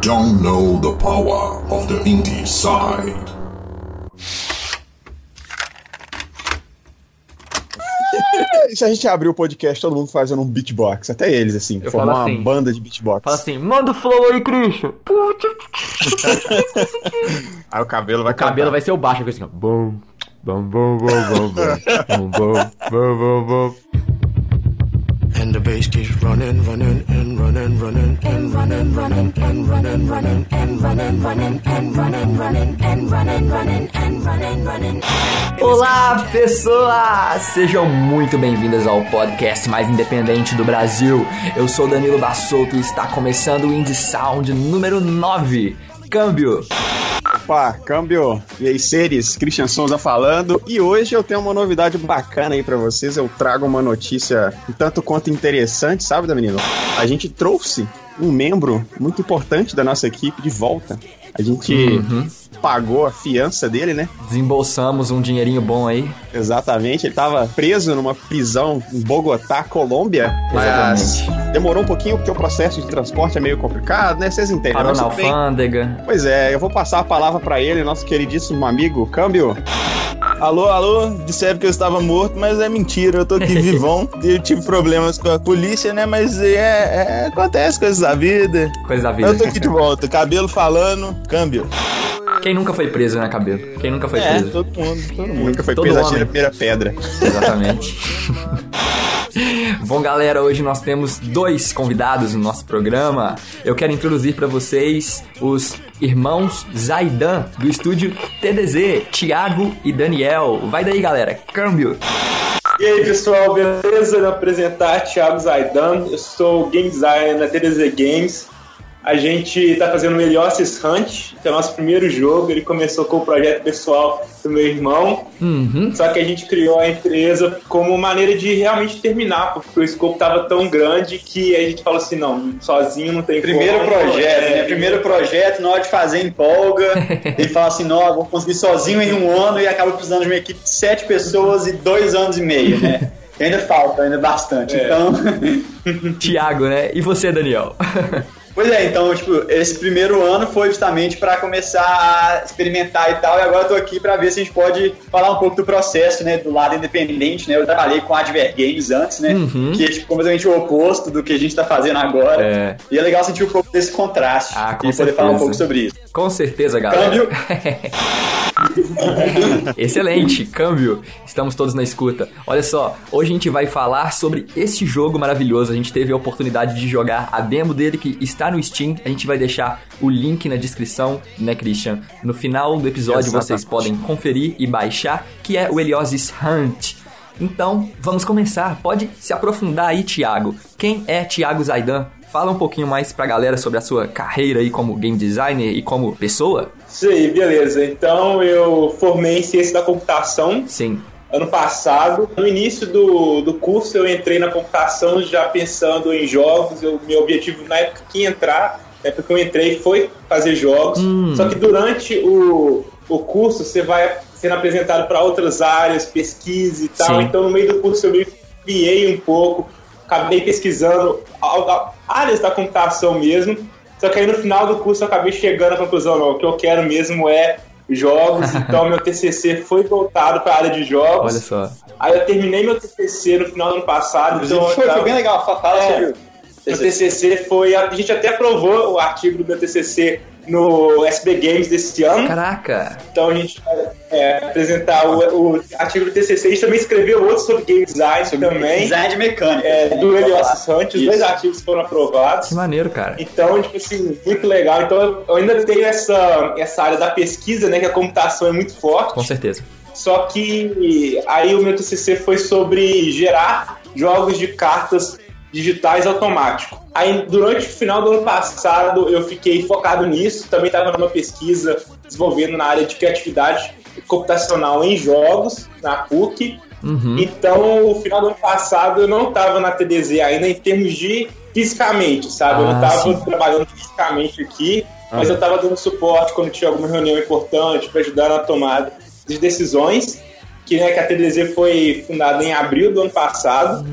don't know the power of the indie side. E se a gente abrir o podcast, todo mundo fazendo um beatbox, até eles, assim, Eu formar falo uma assim. banda de beatbox. Fala assim, manda o flow aí, Christian. Aí o cabelo vai O cabelo vai ser o baixo, assim, ó. Bom, bom, bom, bom, bom, bom, bom, bom, bom, bom. And the bass keeps running, running, and running, running, and running, running, and running, running, and running, running, and running, running, and running, running, and running, running. Olá, pessoas! Sejam muito bem-vindas ao podcast mais independente do Brasil. Eu sou Danilo Bassotto e está começando o Indie Sound número 9. Câmbio! Opa, câmbio! E aí, seres, Christian Souza falando. E hoje eu tenho uma novidade bacana aí pra vocês. Eu trago uma notícia um tanto quanto interessante, sabe, Danilo? A gente trouxe um membro muito importante da nossa equipe de volta. A gente pagou a fiança dele, né? Desembolsamos um dinheirinho bom aí. Exatamente, ele tava preso numa prisão em Bogotá, Colômbia. Mas Exatamente. demorou um pouquinho porque o processo de transporte é meio complicado, né? Vocês entendem. Parou mas na bem. alfândega. Pois é, eu vou passar a palavra pra ele, nosso queridíssimo amigo Câmbio. Alô, alô, disseram que eu estava morto, mas é mentira, eu tô aqui vivão. Eu tive problemas com a polícia, né? Mas é, é- acontece coisas da vida. Coisa da vida. Eu tô aqui de volta, cabelo falando, câmbio. Quem nunca foi preso, né, cabelo? Quem nunca foi É, preso? todo mundo, todo mundo. Nunca foi Todo preso homem. atira a primeira pedra. Exatamente. Bom, galera, hoje nós temos dois convidados no nosso programa. Eu quero introduzir para vocês os irmãos Zaidan, do estúdio TDZ, Thiago e Daniel. Vai daí, galera. Câmbio. E aí pessoal, beleza? Me apresentar Thiago Zaidan, eu sou game designer na TDZ Games. A gente tá fazendo o Melhores Hunt, que é o nosso primeiro jogo. Ele começou com o projeto pessoal do meu irmão, Uhum. só que a gente criou a empresa como maneira de realmente terminar, porque o escopo tava tão grande que a gente falou assim: não, sozinho não tem Primeiro como. projeto, É, né? Primeiro projeto, na hora de fazer empolga. Ele fala assim, não, eu vou conseguir sozinho em um ano e acaba precisando de uma equipe de sete pessoas e dois anos e meio, né? E ainda falta, ainda bastante. É. Então, Thiago, né? E você, Daniel? pois é, então, tipo, esse primeiro ano foi justamente para começar a experimentar e tal, e agora eu tô aqui para ver se a gente pode falar um pouco do processo, né, do lado independente, né? Eu trabalhei com Adver Games antes, né? Uhum. Que é tipo, completamente o oposto do que a gente tá fazendo agora. É. E é legal sentir um pouco desse contraste Ah, com e poder falar um certeza. pouco sobre isso. Com certeza, galera. Câmbio. Excelente, câmbio. Estamos todos na escuta. Olha só, hoje a gente vai falar sobre esse jogo maravilhoso. A gente teve a oportunidade de jogar a demo dele que está no Steam. A gente vai deixar o link na descrição, né, Christian? No final do episódio Exatamente. vocês podem conferir e baixar, que é o Heliosis Hunt. Então, vamos começar. Pode se aprofundar aí, Thiago. Quem é Thiago Zaidan? Fala um pouquinho mais pra galera sobre a sua carreira aí como game designer e como pessoa. Isso aí, beleza. Então eu formei em ciência da computação Sim. ano passado. No início do, do curso eu entrei na computação já pensando em jogos. Eu, meu objetivo na época que entrar, na época que eu entrei, foi fazer jogos. Hum. Só que durante o, o curso você vai sendo apresentado para outras áreas, pesquisa e tal. Sim. Então no meio do curso eu me criei um pouco, acabei pesquisando áreas da computação mesmo. Só que aí no final do curso eu acabei chegando à conclusão, não, o que eu quero mesmo é jogos, então meu TCC foi voltado para a área de jogos. Olha só. Aí eu terminei meu TCC no final do ano passado, então foi, foi tava- bem legal. Fa- Fala É. sobre o meu TCC foi. A gente até aprovou o artigo do meu TCC no SB Games desse ano. Caraca! Então a gente vai é, apresentar o, o artigo do TCC. A gente também escreveu outro sobre game design também. design de mecânica. É, do Elias Hunt. Os dois artigos foram aprovados. Que maneiro, cara. Então, tipo assim, muito legal. Então eu ainda tenho essa, essa área da pesquisa, né? Que a computação é muito forte. Com certeza. Só que aí o meu TCC foi sobre gerar jogos de cartas digitais automático. Aí durante o final do ano passado eu fiquei focado nisso, também estava numa pesquisa desenvolvendo na área de criatividade computacional em jogos, na PUC. Uhum. Então, o final do ano passado eu não estava na TDZ ainda em termos de fisicamente, sabe? eu não Ah, estava sim. trabalhando fisicamente aqui, mas eu estava dando suporte quando tinha alguma reunião importante para ajudar na tomada de decisões. Que, né, que a TDZ foi fundada em abril do ano passado.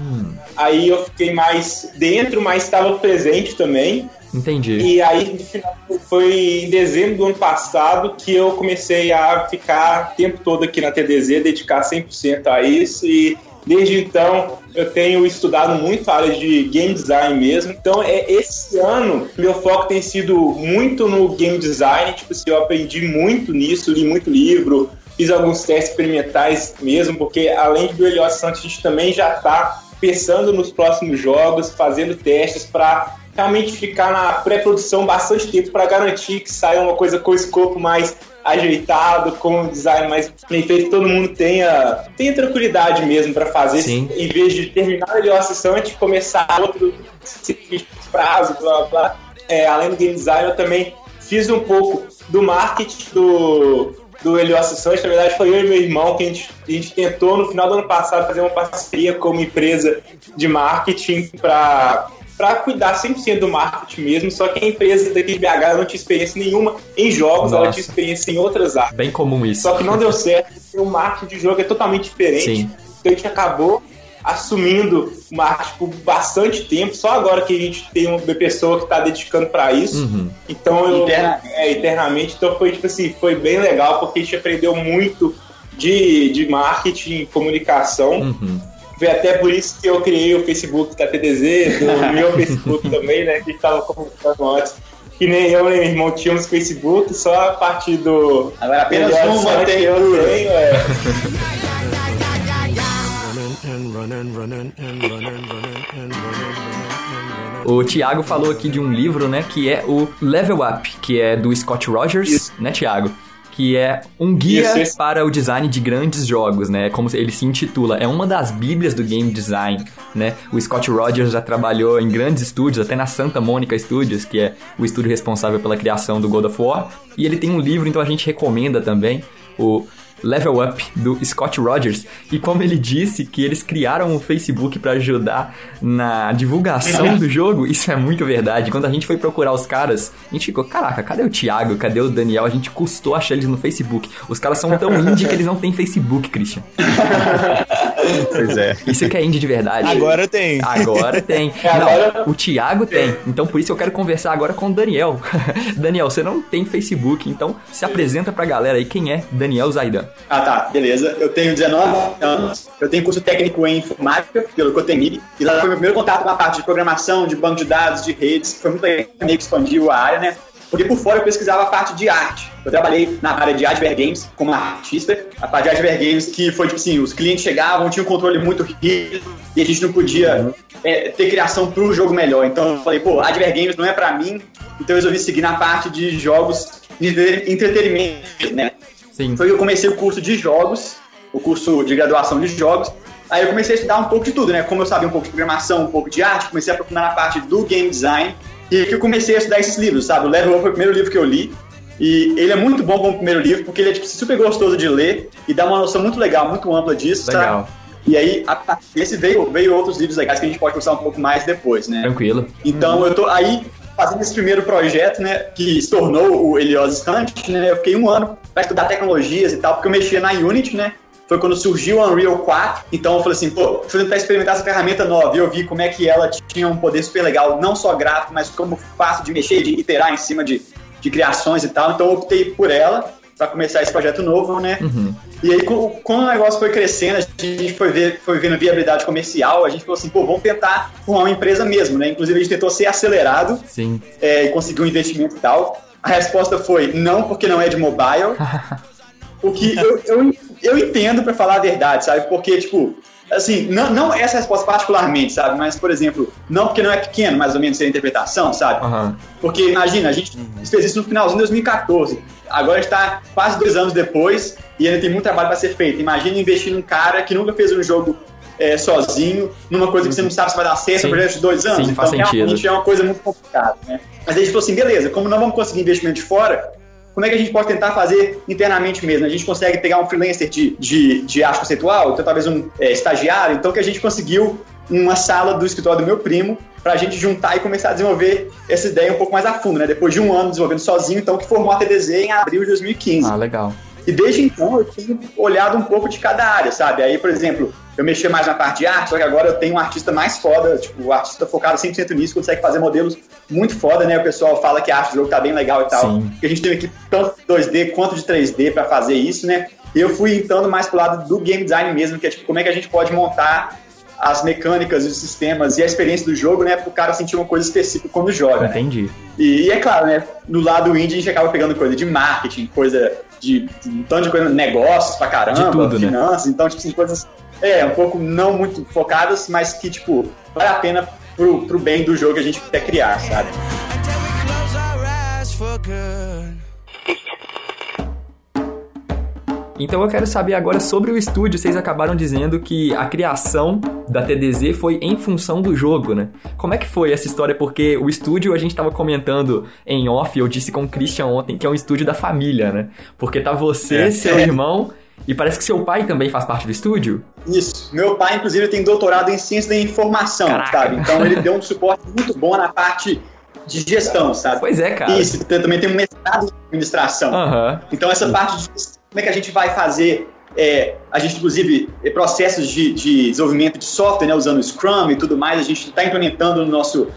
Aí eu fiquei mais dentro, mas estava presente também. Entendi. E aí, no final, foi em dezembro do ano passado que eu comecei a ficar o tempo todo aqui na TDZ, dedicar 100% a isso e Desde então, eu tenho estudado muito a área de game design mesmo. Então, é esse ano, meu foco tem sido muito no game design. Tipo assim, eu aprendi muito nisso, li muito livro, fiz alguns testes experimentais mesmo, porque além do Eliot Santos, a gente também já está pensando nos próximos jogos, fazendo testes para realmente ficar na pré-produção bastante tempo para garantir que saia uma coisa com o escopo mais ajeitado, com um design mais bem feito, todo mundo tenha, tenha tranquilidade mesmo para fazer, Sim. em vez de terminar a sessão antes de começar outro prazo, blá blá. É, além do game design, eu também fiz um pouco do marketing do, do Helio Sessões. Na verdade, foi eu e meu irmão que a gente, a gente tentou no final do ano passado fazer uma parceria com uma empresa de marketing para para cuidar 100% do marketing mesmo, só que a empresa daqui de BH não tinha experiência nenhuma em jogos, Nossa. ela tinha experiência em outras áreas. Bem comum isso. Só que não deu certo, porque o marketing de jogo é totalmente diferente. Sim. Então a gente acabou assumindo o marketing por bastante tempo, só agora que a gente tem uma pessoa que está dedicando para isso. Uhum. Então eu Interna- é, eternamente, então foi tipo assim, foi bem legal porque a gente aprendeu muito de, de marketing e comunicação. Uhum. Foi até por isso que eu criei o Facebook da TDZ, do meu Facebook também, né? Que estava comunicando antes. Que nem eu nem meu irmão tínhamos Facebook, só a partir do. Agora apenas uma tem eu tenho, é. O Thiago falou aqui de um livro, né, que é o Level Up, que é do Scott Rogers, Isso. né, Thiago? Que é um guia Isso, isso. para o design de grandes jogos, né? Como ele se intitula. É uma das bíblias do game design, né? O Scott Rogers já trabalhou em grandes estúdios, até na Santa Mônica Studios, que é o estúdio responsável pela criação do God of War. E ele tem um livro, então a gente recomenda também, o Level Up do Scott Rogers. E como ele disse que eles criaram o Facebook para ajudar na divulgação do jogo, isso é muito verdade. Quando a gente foi procurar os caras, a gente ficou, caraca, cadê o Thiago? Cadê o Daniel? A gente custou achar eles no Facebook. Os caras são tão indie que eles não têm Facebook, Christian. Pois é. Isso que é indie de verdade. Agora tem. Agora tem. Agora- Não, o Thiago tem. Então por isso eu quero conversar agora com o Daniel. Daniel, você não tem Facebook, então se apresenta pra galera aí quem é Daniel Zaidan. Ah, tá, beleza. Eu tenho 19 anos, eu tenho curso técnico em informática pelo Cotemib, e lá foi meu primeiro contato com a parte de programação, de banco de dados, de redes, foi muito legal, meio que expandiu a área, né? Porque por fora eu pesquisava a parte de arte. Eu trabalhei na área de Adver Games como artista. A parte de Adver Games que foi tipo assim, os clientes chegavam, tinha um controle muito rígido e a gente não podia é, ter criação para o jogo melhor. Então eu falei, pô, Adver Games não é para mim, então eu resolvi seguir na parte de jogos de entretenimento, né? Sim. Foi que eu comecei o curso de jogos, o curso de graduação de jogos. Aí eu comecei a estudar um pouco de tudo, né? Como eu sabia um pouco de programação, um pouco de arte, comecei a aprofundar na parte do game design. E que eu comecei a estudar esses livros, sabe? O Level Up foi o primeiro livro que eu li. E ele é muito bom como primeiro livro, porque ele é tipo, super gostoso de ler e dá uma noção muito legal, muito ampla disso, Legal. sabe? E aí, a- esse veio, veio outros livros legais que a gente pode conversar um pouco mais depois, né? Tranquilo. Então eu tô aí fazendo esse primeiro projeto, né, que se tornou o Helios Hunt, né, eu fiquei um ano para estudar tecnologias e tal, porque eu mexia na Unity, né, foi quando surgiu o Unreal 4, então eu falei assim, pô, deixa eu tentar experimentar essa ferramenta nova, e eu vi como é que ela tinha um poder super legal, não só gráfico, mas como fácil de mexer, de iterar em cima de, de criações e tal, então eu optei por ela para começar esse projeto novo, né, e aí, quando o negócio foi crescendo, a gente foi, ver, foi vendo viabilidade comercial, a gente falou assim, pô, vamos tentar formar uma empresa mesmo, né? Inclusive, a gente tentou ser acelerado Sim. é, e conseguir um investimento e tal. A resposta foi não, porque não é de mobile. o que eu, eu, eu entendo, pra falar a verdade, sabe? Porque, tipo, assim, não, não essa resposta particularmente, sabe? Mas, por exemplo, não porque não é pequeno, mais ou menos, a interpretação, sabe? Aham. Porque imagina, a gente fez isso no finalzinho de 2014. Agora está quase dois anos depois e ainda tem muito trabalho para ser feito. Imagina investir num cara que nunca fez um jogo é, sozinho, numa coisa que você não sabe se vai dar certo Sim. no projeto de dois anos. Sim, então, faz sentido. realmente é uma coisa muito complicada, né? Mas a gente falou assim, beleza, como não vamos conseguir investimento de fora, como é que a gente pode tentar fazer internamente mesmo? A gente consegue pegar um freelancer de, de, de arte conceitual, então talvez um é, estagiário, então que a gente conseguiu uma sala do escritório do meu primo para a gente juntar e começar a desenvolver essa ideia um pouco mais a fundo, né? Depois de um ano desenvolvendo sozinho, então que formou a TDZ em abril de 2015. Ah, legal. E desde então eu tenho olhado um pouco de cada área, sabe? Aí, por exemplo, eu mexia mais na parte de arte, só que agora eu tenho um artista mais foda, tipo, um artista focado 100% nisso, consegue fazer modelos muito foda, né? O pessoal fala que acha o jogo tá bem legal e tal. Sim. Porque a gente tem aqui tanto de 2D quanto de 3D pra fazer isso, né? E eu fui entrando mais pro lado do game design mesmo, que é tipo, como é que a gente pode montar as mecânicas, os sistemas e a experiência do jogo, né? Pro cara sentir uma coisa específica quando joga, né? Entendi. E, e é claro, né? No lado indie a gente acaba pegando coisa de marketing, coisa de, um tanto de coisa, negócios pra caramba, De tudo, né? finanças, então, tipo assim, coisas é, um pouco não muito focadas, mas que, tipo, vale a pena pro, pro bem do jogo que a gente quer criar, sabe? Então eu quero saber agora sobre o estúdio. Vocês acabaram dizendo que a criação da TDZ foi em função do jogo, né? Como é que foi essa história? Porque o estúdio a gente tava comentando em off, eu disse com o Christian ontem, que é um estúdio da família, né? Porque tá você, É. seu irmão e parece que seu pai também faz parte do estúdio. Isso. Meu pai, inclusive, tem doutorado em ciência da informação, Caraca. sabe? Então ele deu um suporte muito bom na parte de gestão, sabe? Pois é, cara. Isso, também tem um mestrado em administração. Aham. Então, essa parte de como é que a gente vai fazer, é, a gente, inclusive, é, processos de, de desenvolvimento de software, né, usando o Scrum e tudo mais, a gente está implementando no nosso,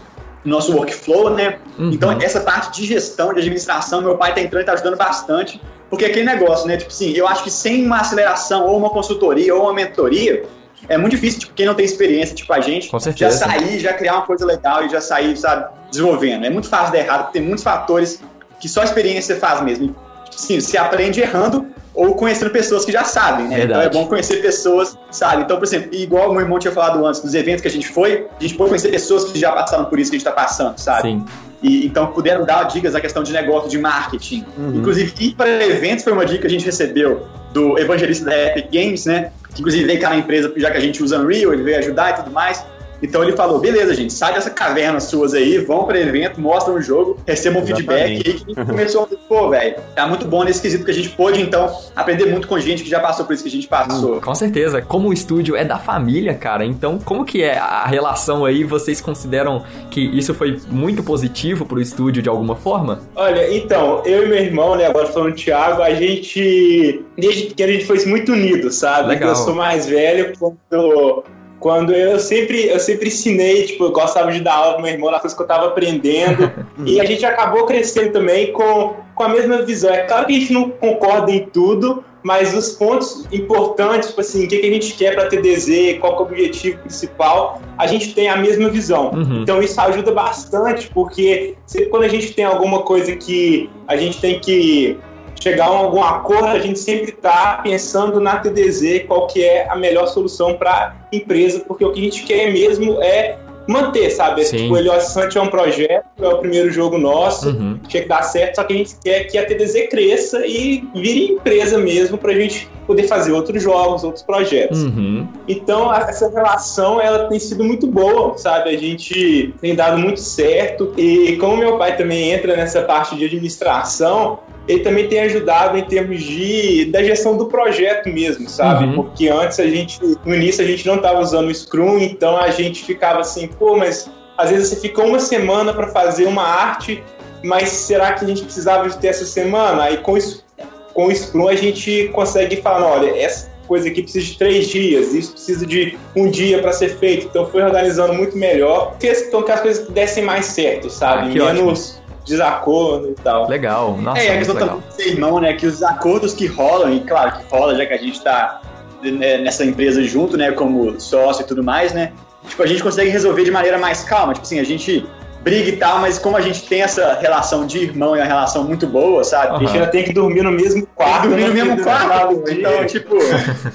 no nosso workflow, né? Uhum. Então, essa parte de gestão, de administração, meu pai está entrando e está ajudando bastante, porque aquele negócio, né? Tipo assim, eu acho que sem uma aceleração, ou uma consultoria, ou uma mentoria, é muito difícil, tipo, quem não tem experiência, tipo a gente, já sair, já criar uma coisa legal e já sair, sabe, desenvolvendo. É muito fácil dar errado, porque tem muitos fatores que só a experiência faz mesmo. Sim, você aprende errando ou conhecendo pessoas que já sabem, né? Verdade. Então é bom conhecer pessoas, sabe? Então, por exemplo, igual o meu irmão tinha falado antes, dos eventos que a gente foi, a gente pode conhecer pessoas que já passaram por isso que a gente tá passando, sabe? Sim. E, então puderam dar dicas na questão de negócio, de marketing. Inclusive, ir para eventos foi uma dica que a gente recebeu do evangelista da Epic Games, né? Que inclusive veio cá na empresa, já que a gente usa Unreal, ele veio ajudar e tudo mais. Então ele falou: beleza, gente, sai dessa caverna suas aí, vão para evento, mostram o jogo, recebam um feedback. E aí que a gente começou a pô, velho, tá muito bom nesse quesito, porque a gente pôde, então, aprender muito com gente que já passou por isso que a gente passou. Com certeza. Como o estúdio é da família, cara, então como que é a relação aí? Vocês consideram que isso foi muito positivo pro estúdio de alguma forma? Olha, então, eu e meu irmão, né, agora falando do Thiago, a gente, desde pequeno, a gente foi muito unido, sabe? Legal. Eu sou mais velho, quando, quando eu sempre, eu sempre ensinei, tipo, eu gostava de dar aula pro meu irmão nas coisas que eu tava aprendendo, e a gente acabou crescendo também com, com a mesma visão. É claro que a gente não concorda em tudo, mas os pontos importantes, tipo assim, o que, que a gente quer para TDZ, qual que é o objetivo principal, a gente tem a mesma visão. Uhum. Então isso ajuda bastante, porque sempre quando a gente tem alguma coisa que a gente tem que chegar a algum acordo, a gente sempre está pensando na TDZ, qual que é a melhor solução para a empresa, porque o que a gente quer mesmo é manter, sabe? Sim. Tipo, o Heliosante é um projeto, é o primeiro jogo nosso, Uhum. tinha que dar certo, só que a gente quer que a TDZ cresça e vire empresa mesmo para a gente poder fazer outros jogos, outros projetos. Uhum. Então, essa relação, ela tem sido muito boa, sabe? A gente tem dado muito certo. E como meu pai também entra nessa parte de administração, ele também tem ajudado em termos de da gestão do projeto mesmo, sabe? Uhum. Porque antes a gente, no início a gente não estava usando o Scrum, então a gente ficava assim, pô, mas às vezes você fica uma semana para fazer uma arte, mas será que a gente precisava de ter essa semana? Aí com isso com o Scrum a gente consegue falar, olha, essa coisa aqui precisa de três dias, isso precisa de um dia para ser feito. Então foi organizando muito melhor, questão que as coisas dessem mais certo, sabe? Ah, que Menos desacordo e tal. Legal. Nossa, É, a questão legal. também do irmão, né? Que os acordos que rolam, e claro que rola, já que a gente tá né, nessa empresa junto, né? Como sócio e tudo mais, né? Tipo, a gente consegue resolver de maneira mais calma. Tipo assim, a gente briga e tal, mas como a gente tem essa relação de irmão e uma relação muito boa, sabe? A gente ainda tem que dormir no mesmo quarto. Dormir no né? mesmo quarto, Todo dia. então, tipo,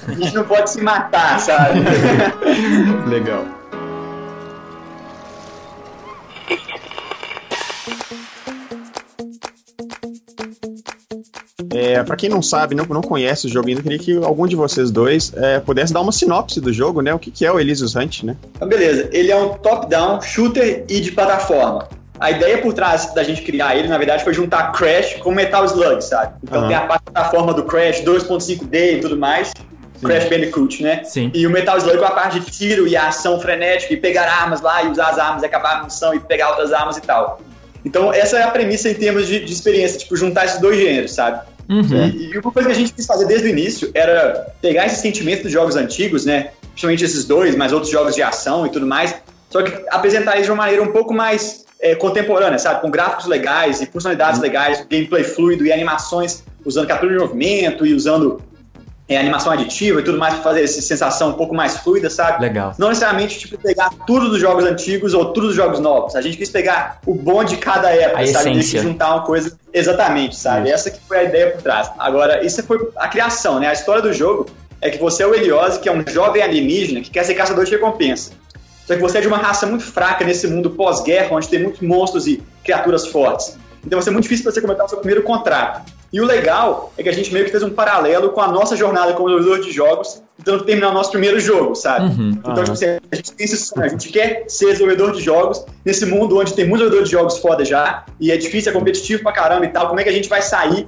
a gente não pode se matar, sabe? Legal. É, pra quem não sabe, não, não conhece o jogo ainda, eu queria que algum de vocês dois é, pudesse dar uma sinopse do jogo, né? O que, que é o Elysius Hunt, né? Então, beleza. Ele é um top-down shooter e de plataforma. A ideia por trás da gente criar ele, na verdade, foi juntar Crash com Metal Slug, sabe? Então Aham. tem a plataforma do Crash 2.5D e tudo mais. Crash Bandicoot, né? Sim. E o Metal Slug com a parte de tiro e ação frenética e pegar armas lá e usar as armas e acabar a munição e pegar outras armas e tal. Então essa é a premissa em termos de, de experiência, tipo, juntar esses dois gêneros, sabe? Uhum. E, e uma coisa que a gente quis fazer desde o início era pegar esse sentimento dos jogos antigos, né? Principalmente esses dois, mas outros jogos de ação e tudo mais. Só que apresentar eles de uma maneira um pouco mais é, contemporânea, sabe? Com gráficos legais e funcionalidades legais, gameplay fluido e animações usando captura de movimento e usando é, animação aditiva e tudo mais para fazer essa sensação um pouco mais fluida, sabe? Legal. Não necessariamente, tipo, pegar tudo dos jogos antigos ou tudo dos jogos novos. A gente quis pegar o bom de cada época, A sabe? essência. E juntar uma coisa exatamente, sabe? Essa que foi a ideia por trás. Agora, isso foi a criação, né? A história do jogo é que você é o Eliose, que é um jovem alienígena que quer ser caçador de recompensa. Só que você é de uma raça muito fraca nesse mundo pós-guerra, onde tem muitos monstros e criaturas fortes. Então vai ser muito difícil para você completar o seu primeiro contrato. E o legal é que a gente meio que fez um paralelo com a nossa jornada como desenvolvedor de jogos, tentando terminar o nosso primeiro jogo, sabe? Então, tipo assim, a gente tem esse sonho, a gente quer ser desenvolvedor de jogos nesse mundo onde tem muitos desenvolvedores de jogos foda já, e é difícil, é competitivo pra caramba e tal. Como é que a gente vai sair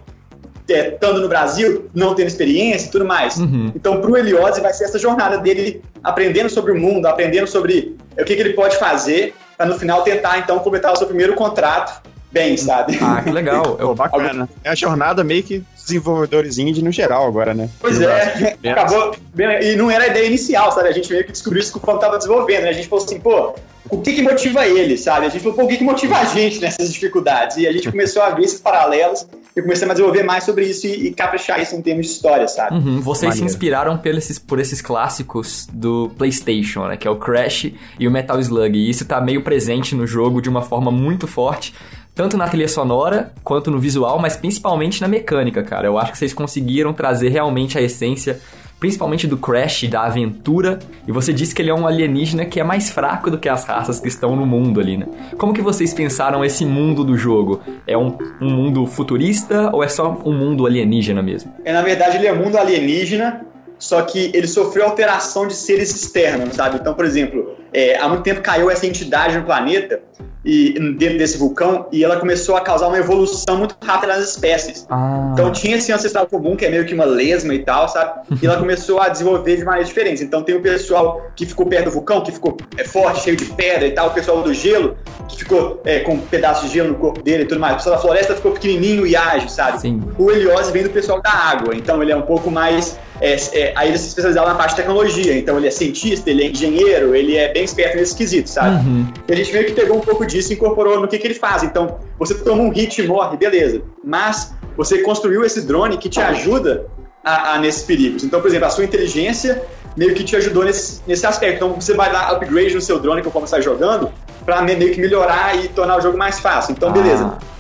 é, estando no Brasil, não tendo experiência e tudo mais. Então, pro Eliose, vai ser essa jornada dele aprendendo sobre o mundo, aprendendo sobre é, o que, que ele pode fazer, para no final tentar, então, completar o seu primeiro contrato bem, sabe? Ah, que legal. Pô, bacana. É a jornada meio que desenvolvedores indie no geral agora, né? Pois é, acabou. E não era a ideia inicial, sabe? A gente meio que descobriu isso quando tava desenvolvendo, né? A gente falou assim, pô, o que que motiva ele, sabe? A gente falou, pô, o que que motiva a gente nessas dificuldades? E a gente começou a ver esses paralelos e começamos a desenvolver mais sobre isso e, e caprichar isso em termos de história, sabe? Uhum, vocês se Maneiro. inspiraram por esses, por esses clássicos do PlayStation, né? Que é o Crash e o Metal Slug. E isso tá meio presente no jogo de uma forma muito forte. Tanto na trilha sonora, quanto no visual, mas principalmente na mecânica, cara. Eu acho que vocês conseguiram trazer realmente a essência, principalmente do Crash, da aventura. E você disse que ele é um alienígena que é mais fraco do que as raças que estão no mundo ali, né? Como que vocês pensaram esse mundo do jogo? É um, um mundo futurista ou é só um mundo alienígena mesmo? É, na verdade, ele é mundo alienígena, só que ele sofreu alteração de seres externos, sabe? Então, por exemplo, é, há muito tempo caiu essa entidade no planeta e dentro desse vulcão e ela começou a causar uma evolução muito rápida nas espécies. Ah. Então tinha esse ancestral comum, que é meio que uma lesma e tal, sabe? E ela começou a desenvolver de maneiras diferentes. Então tem o pessoal que ficou perto do vulcão, que ficou é, forte, cheio de pedra e tal, o pessoal do gelo, que ficou é, com um pedaço de gelo no corpo dele e tudo mais. O pessoal da floresta ficou pequenininho e ágil, sabe? Sim. O Heliose vem do pessoal da água, então ele é um pouco mais. É, é, aí ele se especializava na parte de tecnologia, então ele é cientista, ele é engenheiro, ele é bem esperto nesse quesito, sabe? E a gente meio que pegou um pouco disso e incorporou no que, que ele faz. Então, você toma um hit e morre, beleza. Mas você construiu esse drone que te ajuda a, a nesses perigos. Então, por exemplo, a sua inteligência meio que te ajudou nesse, nesse aspecto. Então, você vai dar upgrade no seu drone conforme você está jogando, pra me- meio que melhorar e tornar o jogo mais fácil. Então, beleza. Ah. Essas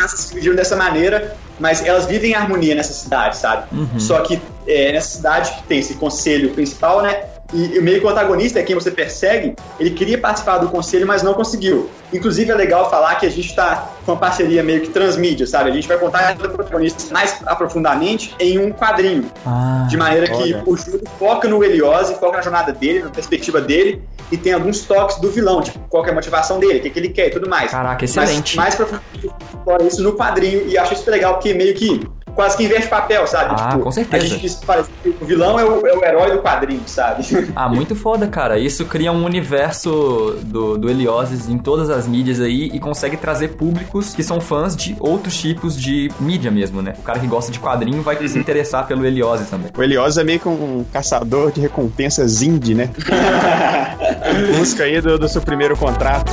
raças se dividiram dessa maneira, mas elas vivem em harmonia nessa cidade, sabe? Só que é, nessa cidade que tem esse conselho principal, né? E, e meio que o antagonista é quem você persegue, ele queria participar do conselho, mas não conseguiu. Inclusive é legal falar que a gente está com uma parceria meio que transmídia, sabe? A gente vai contar o protagonista mais aprofundadamente em um quadrinho. Ah. De maneira que olha. o jogo foca no Eliose, foca na jornada dele, na perspectiva dele, e tem alguns toques do vilão, tipo, qual que é a motivação dele, o que, que ele quer e tudo mais. Caraca, excelente. Mas mais profundamente fora isso no quadrinho, e acho isso legal, porque meio que quase que inverte papel, sabe? Ah, com certeza. A gente que o vilão é o, é o herói do quadrinho, sabe? Ah, muito foda, cara. Isso cria um universo do, do Helioses em todas as mídias aí e consegue trazer públicos que são fãs de outros tipos de mídia mesmo, né? O cara que gosta de quadrinho vai se interessar pelo Helioses também. O Eliose é meio que um caçador de recompensas indie, né? Em busca aí do, do seu primeiro contrato.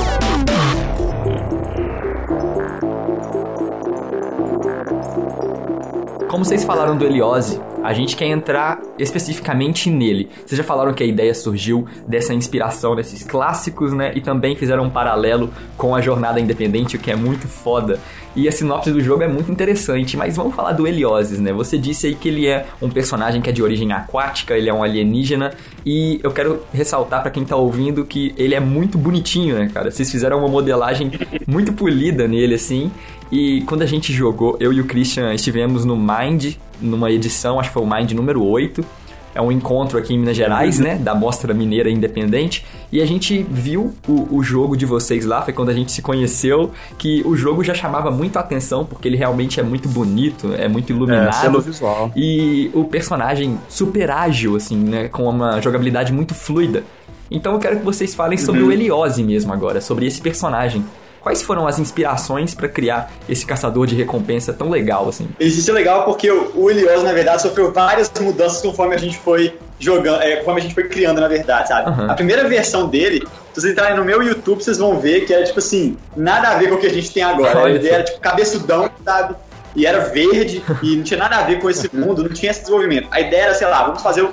Como vocês falaram do Heliose, a gente quer entrar especificamente nele. Vocês já falaram que a ideia surgiu dessa inspiração desses clássicos, né? E também fizeram um paralelo com a jornada independente, o que é muito foda. E a sinopse do jogo é muito interessante, mas vamos falar do Helioses, né? Você disse aí que ele é um personagem que é de origem aquática, ele é um alienígena, e eu quero ressaltar pra quem tá ouvindo que ele é muito bonitinho, né, cara? Vocês fizeram uma modelagem muito polida nele, assim, e quando a gente jogou, eu e o Christian estivemos no Mind, numa edição, acho que foi o Mind número 8. É um encontro aqui em Minas Gerais, né? Da Mostra Mineira Independente. E a gente viu o, o jogo de vocês lá, foi quando a gente se conheceu, que o jogo já chamava muito a atenção, porque ele realmente é muito bonito, é muito É, iluminado. selo visual. E o personagem super ágil, assim, né? Com uma jogabilidade muito fluida. Então eu quero que vocês falem sobre o Eliose mesmo agora, sobre esse personagem. Quais foram as inspirações pra criar esse caçador de recompensa tão legal, assim? Isso é legal porque o Helios, na verdade, sofreu várias mudanças conforme a gente foi jogando, é, conforme a gente foi criando, na verdade, sabe? Aham. A primeira versão dele, se vocês entrarem no meu YouTube, vocês vão ver que era, tipo assim, nada a ver com o que a gente tem agora. Olha Ele era, tipo, cabeçudão, sabe? E era verde, e não tinha nada a ver com esse mundo, não tinha esse desenvolvimento. A ideia era, sei lá, vamos fazer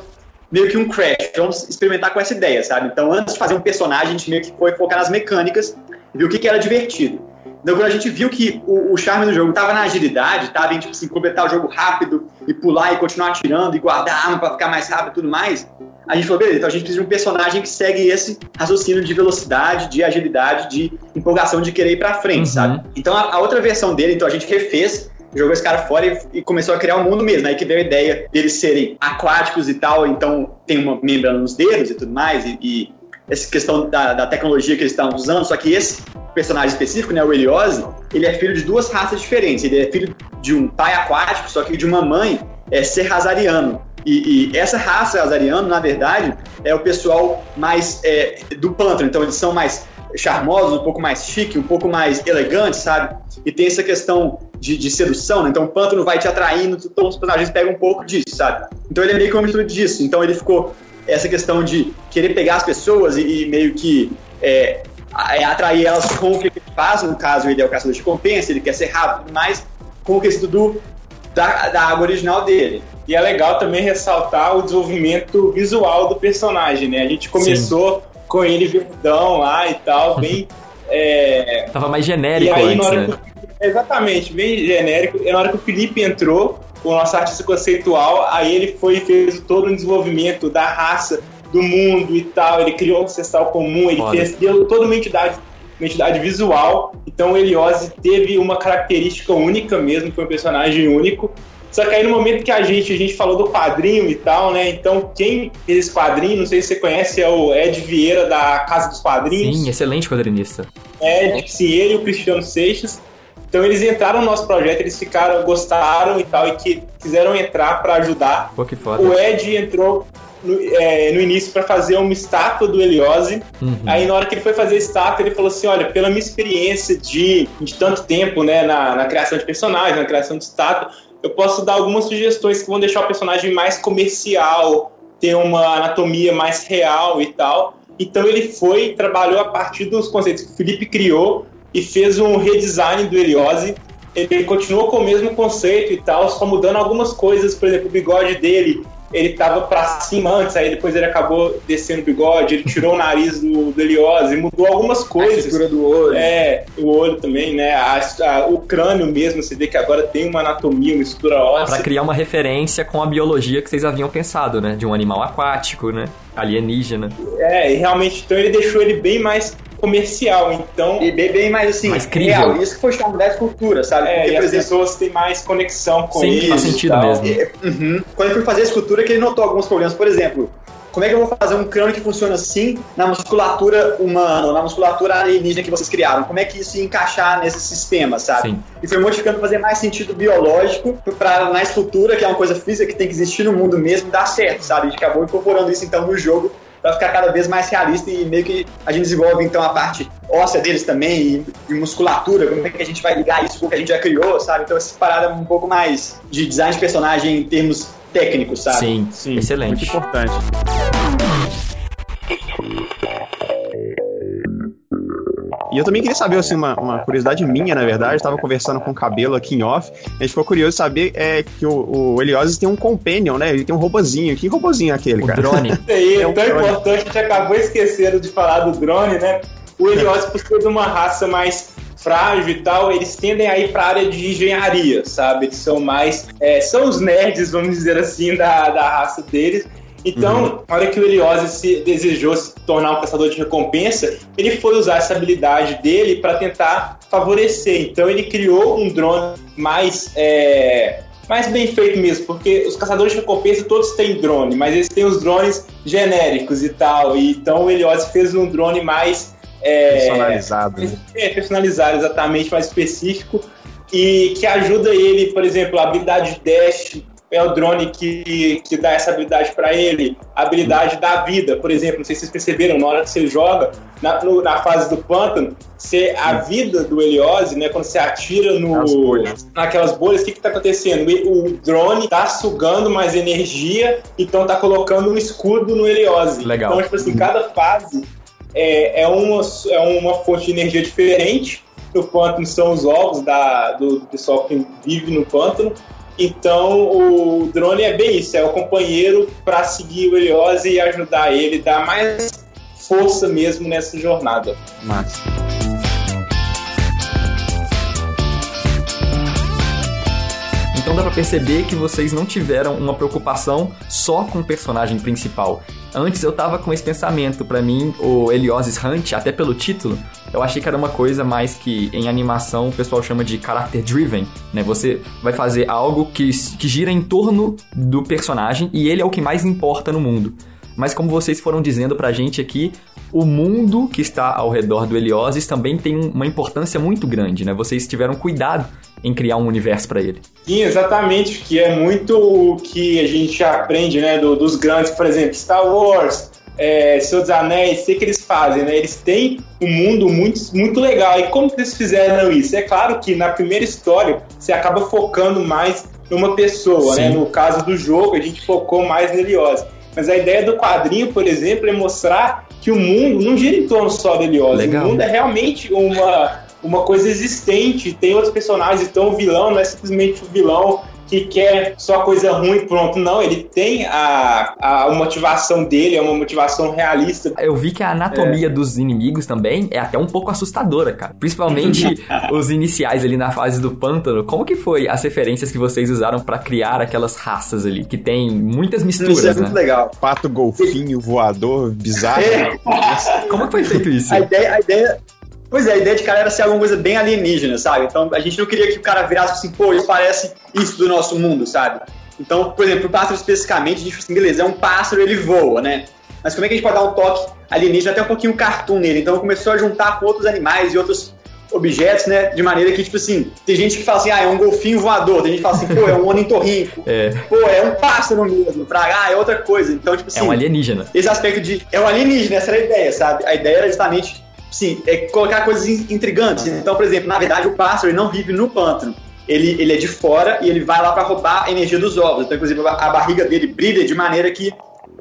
meio que um crash, vamos experimentar com essa ideia, sabe? Então, antes de fazer um personagem, a gente meio que foi focar nas mecânicas viu o que, que era divertido. Então, quando a gente viu que o, o charme do jogo tava na agilidade, tava em, tipo assim, completar o jogo rápido e pular e continuar atirando e guardar arma pra ficar mais rápido e tudo mais, a gente falou, beleza, então a gente precisa de um personagem que segue esse raciocínio de velocidade, de agilidade, de empolgação de querer ir pra frente, Uhum. sabe? Então, a, a outra versão dele, então a gente refez, jogou esse cara fora e, e começou a criar o mundo mesmo. Aí que veio a ideia deles serem aquáticos e tal, então tem uma membrana nos dedos e tudo mais, e, e essa questão da, da tecnologia que eles estavam usando, só que esse personagem específico, né, o Eliose, ele é filho de duas raças diferentes. Ele é filho de um pai aquático, só que de uma mãe é serrazariano. E, e essa raça azariano, na verdade, é o pessoal mais é, do pântano. Então eles são mais charmosos, um pouco mais chique, um pouco mais elegantes, sabe? E tem essa questão de, de sedução, né? Então o pântano vai te atraindo, então os personagens pegam um pouco disso, sabe? Então ele é meio que uma mistura disso. Então ele ficou essa questão de querer pegar as pessoas e, e meio que é, é atrair elas com o que ele faz. No caso, ele é o caçador de recompensa, ele quer ser rápido mais, com o quesito do, da, da água original dele. E é legal também ressaltar o desenvolvimento visual do personagem, né? A gente começou com ele verdão lá e tal, bem. é, Tava mais genérico aí, antes, né? O- exatamente, bem genérico. E na hora que o Felipe entrou, o nosso artista conceitual, aí ele foi fez todo um desenvolvimento da raça, do mundo e tal. Ele criou um ancestral comum, ele fez, deu toda uma entidade, uma entidade visual. Então o Eliose teve uma característica única mesmo, foi um personagem único. Só que aí no momento que a gente, a gente falou do quadrinho e tal, né? Então quem fez esse quadrinho, não sei se você conhece, é o Ed Vieira da Casa dos Quadrinhos. Sim, excelente quadrinista. É, sim, ele e o Cristiano Seixas. Então eles entraram no nosso projeto, eles ficaram, gostaram e tal, e que quiseram entrar para ajudar. Pô, que foda. O Ed entrou no, é, no início para fazer uma estátua do Eliose. Uhum. Aí na hora que ele foi fazer a estátua, ele falou assim: olha, pela minha experiência de, de tanto tempo né, na, na criação de personagem, na criação de estátua, eu posso dar algumas sugestões que vão deixar o personagem mais comercial, ter uma anatomia mais real e tal. Então ele foi, trabalhou a partir dos conceitos que o Felipe criou e fez um redesign do Eliose. Ele continuou com o mesmo conceito e tal, só mudando algumas coisas, por exemplo, o bigode dele ele tava pra cima antes, aí depois ele acabou descendo o bigode, ele tirou o nariz do, do Eliose, mudou algumas A coisas. estrutura do olho. É, o olho também, né? A- a- o crânio mesmo, você vê que agora tem uma anatomia, uma estrutura Pra óssea. criar uma referência com a biologia que vocês haviam pensado, né? De um animal aquático, né? Alienígena. É, e realmente, então ele deixou ele bem mais comercial. Então, E bem, bem mais assim, Mais real. Isso que foi chamado da escultura, sabe? é, Porque, e por as exemplo, pessoas têm mais conexão com Sim, ele. faz e sentido tal. mesmo. É, uhum. Quando ele foi fazer a escultura, que ele notou alguns problemas. Por exemplo, como é que eu vou fazer um crânio que funciona assim na musculatura humana, na musculatura alienígena que vocês criaram? Como é que isso ia encaixar nesse sistema, sabe? Sim. E foi modificando para fazer mais sentido biológico para na escultura, que é uma coisa física que tem que existir no mundo mesmo, dar certo, sabe? A gente acabou incorporando isso então no jogo para ficar cada vez mais realista e meio que a gente desenvolve então a parte óssea deles também e, e musculatura, como é que a gente vai ligar isso com o que a gente já criou, sabe? Então essa parada um pouco mais de design de personagem em termos técnicos, sabe? Sim, Sim, muito excelente. importante. E eu também queria saber, assim, uma, uma curiosidade minha, na verdade, estava conversando com o Cabelo aqui em off, a gente ficou curioso de saber é, que o, o Elioses tem um companion, né? Ele tem um robozinho. Que robozinho é aquele, O cara? drone. Isso aí é, É um tão drone. importante, a gente acabou esquecendo de falar do drone, né? O Helios, por ser de uma raça mais frágil e tal, eles tendem a ir para a área de engenharia, sabe? Eles são mais. é, são os nerds, vamos dizer assim, da, da raça deles. Então, na hora que o Heliose se desejou se tornar um caçador de recompensa, ele foi usar essa habilidade dele para tentar favorecer. Então, ele criou um drone mais é, mais bem feito mesmo, porque os caçadores de recompensa todos têm drone, mas eles têm os drones genéricos e tal. E então o Elios fez um drone mais é, Personalizado. né? é, personalizado, exatamente, mais específico, e que ajuda ele, por exemplo, a habilidade de dash é o drone que, que dá essa habilidade para ele, a habilidade da vida, por exemplo, não sei se vocês perceberam, na hora que você joga, na, no- na fase do pântano, você, a vida do Heliose, né, quando você atira no, bolhas. naquelas bolhas, o que está acontecendo? O, o drone tá sugando mais energia, então tá colocando um escudo no Heliose. Legal. Então, tipo assim, cada fase é, é, uma, é uma fonte de energia diferente. No pântano são os ovos da, do, do pessoal que vive no pântano. Então o drone é bem isso, é o companheiro para seguir o Heliose e ajudar ele, dar mais força mesmo nessa jornada. Então dá pra perceber que vocês não tiveram uma preocupação só com o personagem principal. Antes eu tava com esse pensamento, pra mim, o Helios Hunt, até pelo título, eu achei que era uma coisa mais que em animação o pessoal chama de character driven, né? Você vai fazer algo que, que gira em torno do personagem e ele é o que mais importa no mundo. Mas como vocês foram dizendo pra gente aqui, o mundo que está ao redor do Helioses também tem um- uma importância muito grande, né? Vocês tiveram cuidado em criar um universo pra ele. Sim, exatamente, que é muito o que a gente aprende, né, do- dos grandes, por exemplo, Star Wars, é, Senhor dos Anéis, sei que eles fazem, né, eles têm um mundo muito, muito legal, e como que eles fizeram isso? É claro que na primeira história, você acaba focando mais numa pessoa, né, Sim. no caso do jogo, a gente focou mais no Helios, mas a ideia do quadrinho, por exemplo, é mostrar que o mundo não gira em torno só do Helios, Legal. o mundo é realmente uma, uma coisa existente, tem outros personagens, então o vilão não é simplesmente o vilão que quer só coisa ruim, pronto. Não, ele tem a, a motivação dele, é uma motivação realista. Eu vi que a anatomia dos inimigos também é até um pouco assustadora, cara. Principalmente os iniciais ali na fase do pântano. Como que foi as referências que vocês usaram pra criar aquelas raças ali? Que tem muitas Isso é misturas, muito né? legal. Pato golfinho voador bizarro. É. Como que foi feito isso? A ideia, a ideia. Pois é, a ideia de cara era ser alguma coisa bem alienígena, sabe? Então a gente não queria que o cara virasse assim, pô, isso parece isso do nosso mundo, sabe? Então, por exemplo, o pássaro especificamente, a gente assim, beleza, é um pássaro, ele voa, né? Mas como é que a gente pode dar um toque alienígena, até um pouquinho cartoon nele? Então começou a juntar com outros animais e outros objetos, né? De maneira que, tipo assim, tem gente que fala assim, ah, é um golfinho voador, tem gente que fala assim, pô, é um ornitorrinco, É, pô, é um pássaro mesmo, pra, ah, é outra coisa. Então, tipo assim, é um alienígena. esse aspecto de. É um alienígena, essa era a ideia, sabe? A ideia era justamente, sim, é colocar coisas in- intrigantes. Então, por exemplo, na verdade, o pássaro não vive no pântano. Ele, ele é de fora e ele vai lá para roubar a energia dos ovos. Então, inclusive, a a barriga dele brilha de maneira que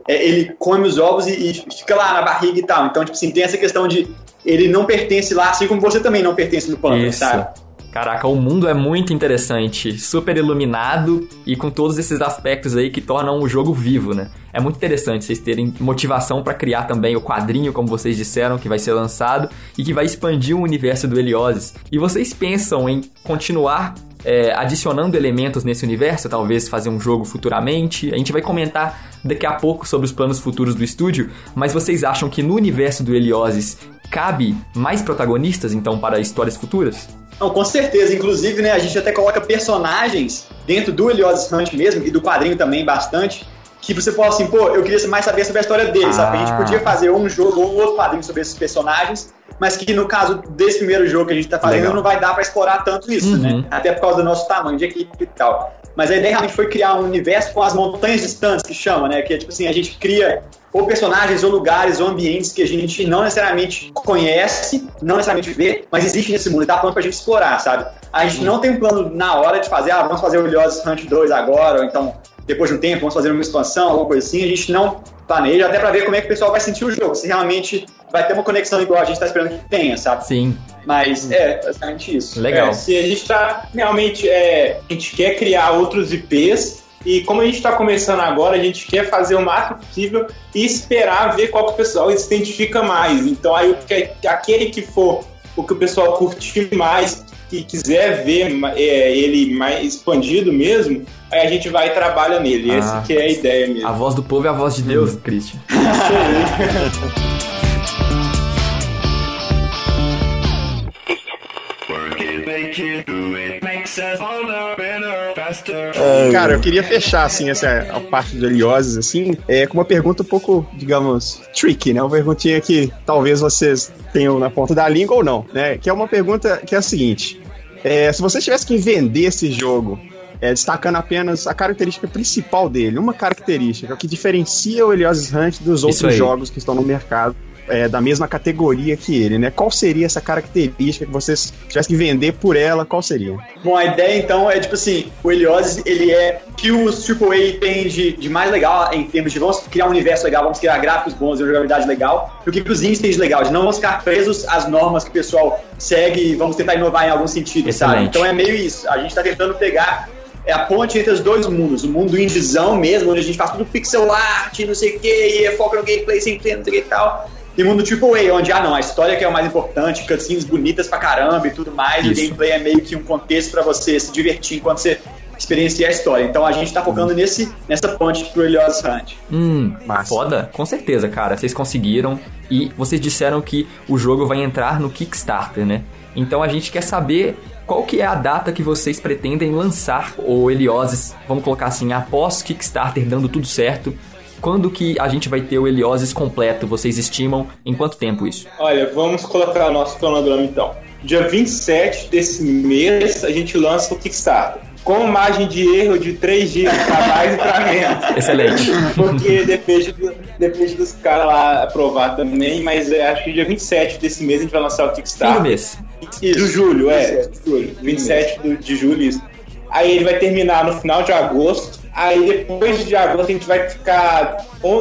é, ele come os ovos e, e fica lá na barriga e tal. Então, tipo assim, tem essa questão de ele não pertence lá, assim como você também não pertence no pântano, Isso. sabe? Caraca, o mundo é muito interessante, super iluminado e com todos esses aspectos aí que tornam o jogo vivo, né? É muito interessante vocês terem motivação pra criar também o quadrinho, como vocês disseram, que vai ser lançado e que vai expandir o universo do Helioses. E vocês pensam em continuar é, adicionando elementos nesse universo, talvez fazer um jogo futuramente? A gente vai comentar daqui a pouco sobre os planos futuros do estúdio, mas vocês acham que no universo do Helioses cabe mais protagonistas, então, para histórias futuras? Não, com certeza. Inclusive, né, a gente até coloca personagens dentro do Helios Hunt mesmo, e do quadrinho também bastante, que você fala assim, pô, eu queria mais saber sobre a história deles, sabe? A Ah. gente podia fazer um jogo ou outro quadrinho sobre esses personagens, mas que no caso desse primeiro jogo que a gente tá fazendo, Legal. não vai dar pra explorar tanto isso, Uhum. né? Até por causa do nosso tamanho de equipe e tal. Mas a ideia realmente foi criar um universo com as montanhas distantes, que chama, né? Que é tipo assim, a gente cria ou personagens, ou lugares, ou ambientes que a gente não necessariamente conhece, não necessariamente vê, mas existe nesse mundo e tá pronto pra gente explorar, sabe? A gente não tem um plano na hora de fazer, ah, vamos fazer o Helios Hunt 2 agora, ou então depois de um tempo vamos fazer uma expansão, alguma coisa assim, a gente não planeja, até pra ver como é que o pessoal vai sentir o jogo, se realmente vai ter uma conexão igual a gente tá esperando que tenha, sabe? Sim, Mas é basicamente isso. legal. É, se a gente está realmente, é, a gente quer criar outros IPs e como a gente está começando agora, a gente quer fazer o máximo possível e esperar ver qual que o pessoal se identifica mais. Então aí aquele que for o que o pessoal curtir mais, que quiser ver é, ele mais expandido mesmo, aí a gente vai e trabalha nele. Ah. Essa que é a ideia mesmo. A voz do povo é a voz de Deus, Christian. Cara, eu queria fechar, assim, essa a parte do Helioses, assim, é, com uma pergunta um pouco, digamos, tricky, né? Uma perguntinha que talvez vocês tenham na ponta da língua ou não, né? Que é uma pergunta que é a seguinte: é, se você tivesse que vender esse jogo é, destacando apenas a característica principal dele, uma característica que diferencia o Elios Hunt dos Isso outros aí. jogos que estão no mercado. É, da mesma categoria que ele, né? Qual seria essa característica que vocês tivessem que vender por ela? Qual seria? Bom, a ideia então é tipo assim: o Helios, ele é o que os AAA tem de, de mais legal em termos de vamos criar um universo legal, vamos criar gráficos bons e uma jogabilidade legal, e o que que os indies têm de legal, de não vamos ficar presos às normas que o pessoal segue e vamos tentar inovar em algum sentido, sabe? Excelente. Então é meio isso. A gente tá tentando pegar é a ponte entre os dois mundos, o mundo indizão mesmo, onde a gente faz tudo pixel art, não sei o que, e é foca no gameplay sem pleno e tal. E o mundo AAA, onde, ah não, a história que é o mais importante, cutscenes bonitas pra caramba e tudo mais, e o Isso. gameplay é meio que um contexto pra você se divertir enquanto você experiencia a história. Então a gente tá focando nesse, nessa ponte pro Elios Hunt. Hum, Massa. foda? Com certeza, cara. Vocês conseguiram. E vocês disseram que o jogo vai entrar no Kickstarter, né? Então a gente quer saber qual que é a data que vocês pretendem lançar o Helioses, vamos colocar assim, após Kickstarter dando tudo certo. Quando que a gente vai ter o Helioses completo? Vocês estimam em quanto tempo isso? Olha, vamos colocar o nosso cronograma então. Dia 27 desse mês a gente lança o Kickstarter. Com margem de erro de 3 dias pra mais e pra menos. Excelente. Porque depende, do- depende dos caras lá aprovar também, mas é, acho que dia 27 desse mês a gente vai lançar o Fim Kickstarter. do mês. Do julho, é. Julho, 27 do- de julho, isso. Aí ele vai terminar no final de agosto. Aí depois de agosto a gente vai ficar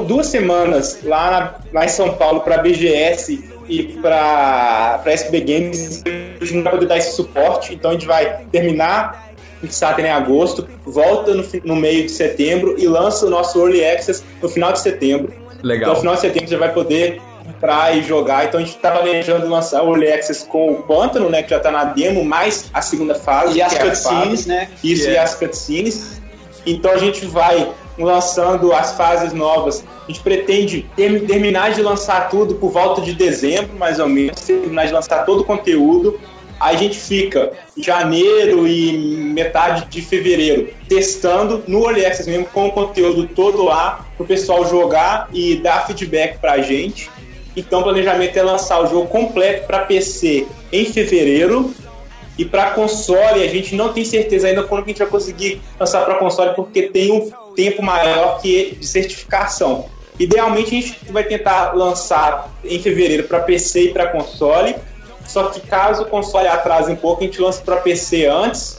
duas semanas lá, na- lá em São Paulo para BGS e para SB Games. A gente não vai poder dar esse suporte, então a gente vai terminar o Kickstarter em agosto, volta no, no meio de setembro e lança o nosso Early Access no final de setembro. Então, no Legal. final de setembro você vai poder comprar e jogar. Então, a gente tá planejando lançar o Early Access com o Pântano, né? Que já tá na demo, mais a segunda fase. E as é cutscenes, fase. né? Isso, Que e as cutscenes. Então, a gente vai lançando as fases novas. A gente pretende ter- terminar de lançar tudo por volta de dezembro, mais ou menos. Terminar de lançar todo o conteúdo. Aí a gente fica janeiro e metade de fevereiro testando no Early mesmo, com o conteúdo todo lá, pro pessoal jogar e dar feedback pra gente. Então o planejamento é lançar o jogo completo para PC em fevereiro e para console a gente não tem certeza ainda quando a gente vai conseguir lançar para console porque tem um tempo maior que de certificação. Idealmente a gente vai tentar lançar em fevereiro para PC e para console. Só que caso o console atrase um pouco, a gente lança para PC antes,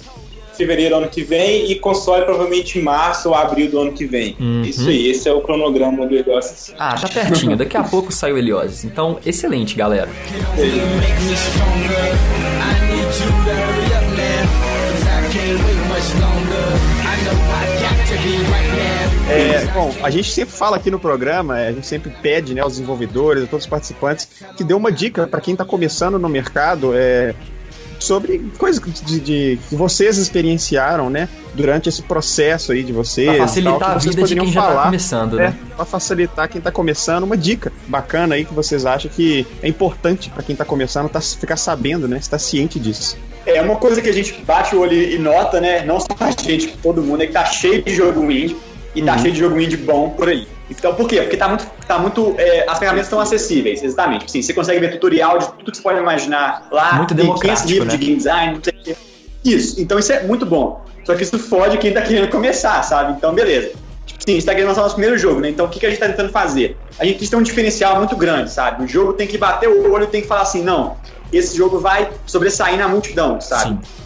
fevereiro ano que vem, e console provavelmente em março ou abril do ano que vem. Uhum. Isso aí, esse é o cronograma do negócio. Ah, tá pertinho. Daqui a pouco sai o Helioses. Então, excelente, galera. make you to hurry up now, 'cause I can't wait much longer. I know I got to be right now. É, bom, a gente sempre fala aqui no programa, é, a gente sempre pede né, aos desenvolvedores, a todos os participantes, que dê uma dica para quem está começando no mercado é, sobre coisas de, de- que vocês experienciaram, né, durante esse processo aí de vocês. Pra tal, facilitar que a vida de poderiam quem já tá falar, começando, É, né? pra facilitar quem tá começando, uma dica bacana aí que vocês acham que é importante para quem tá começando tá, ficar sabendo, né, estar ciente disso. É uma coisa que a gente bate o olho e nota, né? Não só a gente, todo mundo, é que tá cheio de jogo indie e tá cheio de jogo indie bom por aí. Então, por quê? Porque tá muito. Tá muito é, as ferramentas estão acessíveis, exatamente. Sim, você consegue ver tutorial de tudo que você pode imaginar lá. Muito tem 500 democrático, livros né? de game design, não sei o quê. Isso, então isso é muito bom. Só que isso fode quem tá querendo começar, sabe? Então, beleza. Tipo, sim, a gente tá querendo lançar o nosso primeiro jogo, né? Então, o que, que a gente tá tentando fazer? A gente tem um diferencial muito grande, sabe? O jogo tem que bater o olho, tem que falar assim, não, esse jogo vai sobressair na multidão, sabe? Sim.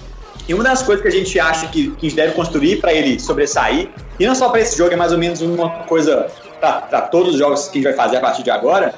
E uma das coisas que a gente acha que, que a gente deve construir para ele sobressair, e não só para esse jogo, é mais ou menos uma coisa para todos os jogos que a gente vai fazer a partir de agora,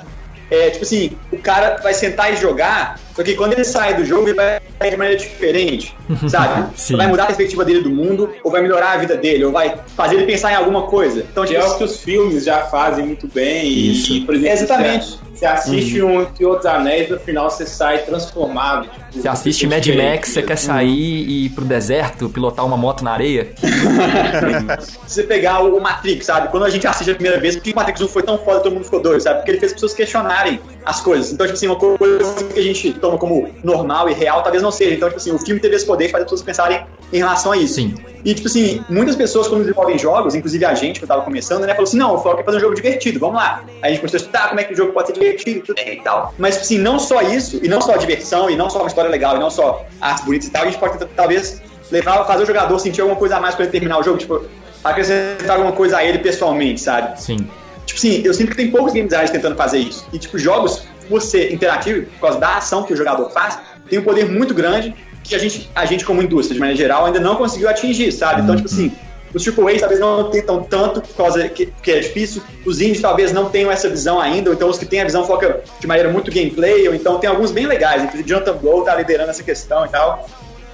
é tipo assim, o cara vai sentar e jogar, só que quando ele sai do jogo, ele vai sair de maneira diferente, sabe? Vai mudar a perspectiva dele do mundo, ou vai melhorar a vida dele, ou vai fazer ele pensar em alguma coisa. Então, Que tipo, é o que os filmes já fazem muito bem. e- Isso. E, por exemplo, Exatamente. Você, você assiste um Senhor dos Anéis, no final você sai transformado. tipo, Você assiste Mad Max, você quer sair e ir pro deserto, pilotar uma moto na areia? se você pegar o Matrix, sabe? Quando a gente assiste a primeira vez, por que o Matrix 1 foi tão foda todo mundo ficou doido, sabe? Porque ele fez as pessoas questionarem as coisas. Então, tipo assim, uma coisa que a gente toma como normal e real, talvez não seja. Então, tipo assim, o filme teve esse poder de fazer as pessoas pensarem em relação a isso. Sim. E, tipo assim, muitas pessoas, quando desenvolvem jogos, inclusive a gente, que eu tava começando, né, falou assim: não, o foco é fazer um jogo divertido, vamos lá. Aí a gente começou a estudar como é que o jogo pode ser divertido tudo bem e tal. Mas, tipo assim, não só isso, e não só a diversão, e não só uma história legal, e não só artes bonitas e tal, a gente pode tentar, talvez levar, fazer o jogador sentir alguma coisa a mais pra ele terminar o jogo, tipo, acrescentar alguma coisa a ele pessoalmente, sabe? Sim. Tipo assim, eu sinto que tem poucos game designers tentando fazer isso. E, tipo, jogos, por ser interativo, por causa da ação que o jogador faz, tem um poder muito grande que a gente, a gente como indústria, de maneira geral, ainda não conseguiu atingir, sabe? Então, tipo assim, os AAA talvez não tentam tanto, por causa que, que é difícil. Os indies talvez não tenham essa visão ainda, ou então os que têm a visão focam de maneira muito gameplay, ou então tem alguns bem legais. Inclusive, Jonathan Blow tá liderando essa questão e tal.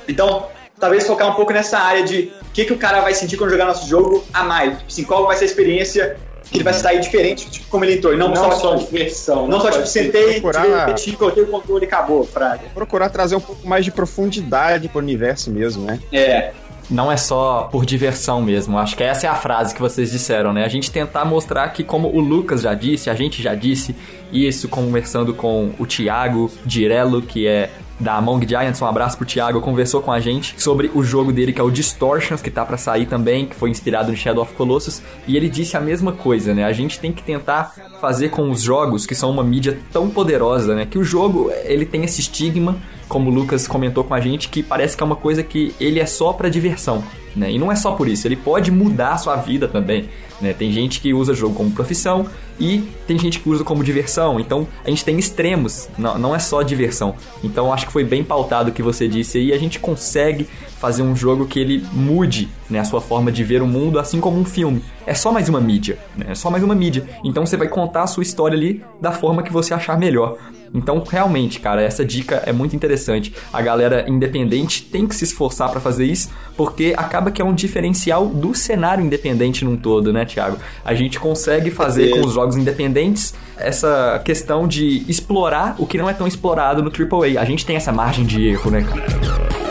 Então, talvez focar um pouco nessa área de o que, que o cara vai sentir quando jogar nosso jogo a mais. Tipo assim, qual vai ser a experiência que ele vai sair diferente, tipo, como ele entrou. E não, Não só, só tipo, diversão. não só, tipo, sentei, procurar- diverti, coloquei o controle e acabou, fraga. Procurar trazer um pouco mais de profundidade pro universo mesmo, né? É, Não é só por diversão mesmo. Acho que essa é a frase que vocês disseram, né? A gente tentar mostrar que, como o Lucas já disse, a gente já disse, isso conversando com o Thiago Dirello, que é da Among Giants, um abraço pro Thiago, conversou com a gente sobre o jogo dele que é o Distortions, que tá pra sair também, que foi inspirado no Shadow of Colossus, e ele disse a mesma coisa, né? A gente tem que tentar fazer com os jogos, que são uma mídia tão poderosa, né? Que o jogo, ele tem esse estigma, como o Lucas comentou com a gente, que parece que é uma coisa que ele é só pra diversão, né? E não é só por isso, ele pode mudar a sua vida também, né? Tem gente que usa jogo como profissão e tem gente que usa como diversão, então a gente tem extremos, não, não é só diversão. Então acho que foi bem pautado o que você disse aí, a gente consegue fazer um jogo que ele mude né, a sua forma de ver o mundo, assim como um filme. É só mais uma mídia, né? É só mais uma mídia. Então você vai contar a sua história ali da forma que você achar melhor. Então, realmente, cara, essa dica é muito interessante. A galera independente tem que se esforçar pra fazer isso, porque acaba que é um diferencial do cenário independente num todo, né, Thiago? A gente consegue fazer com os jogos independentes essa questão de explorar o que não é tão explorado no AAA. A gente tem essa margem de erro, né, cara?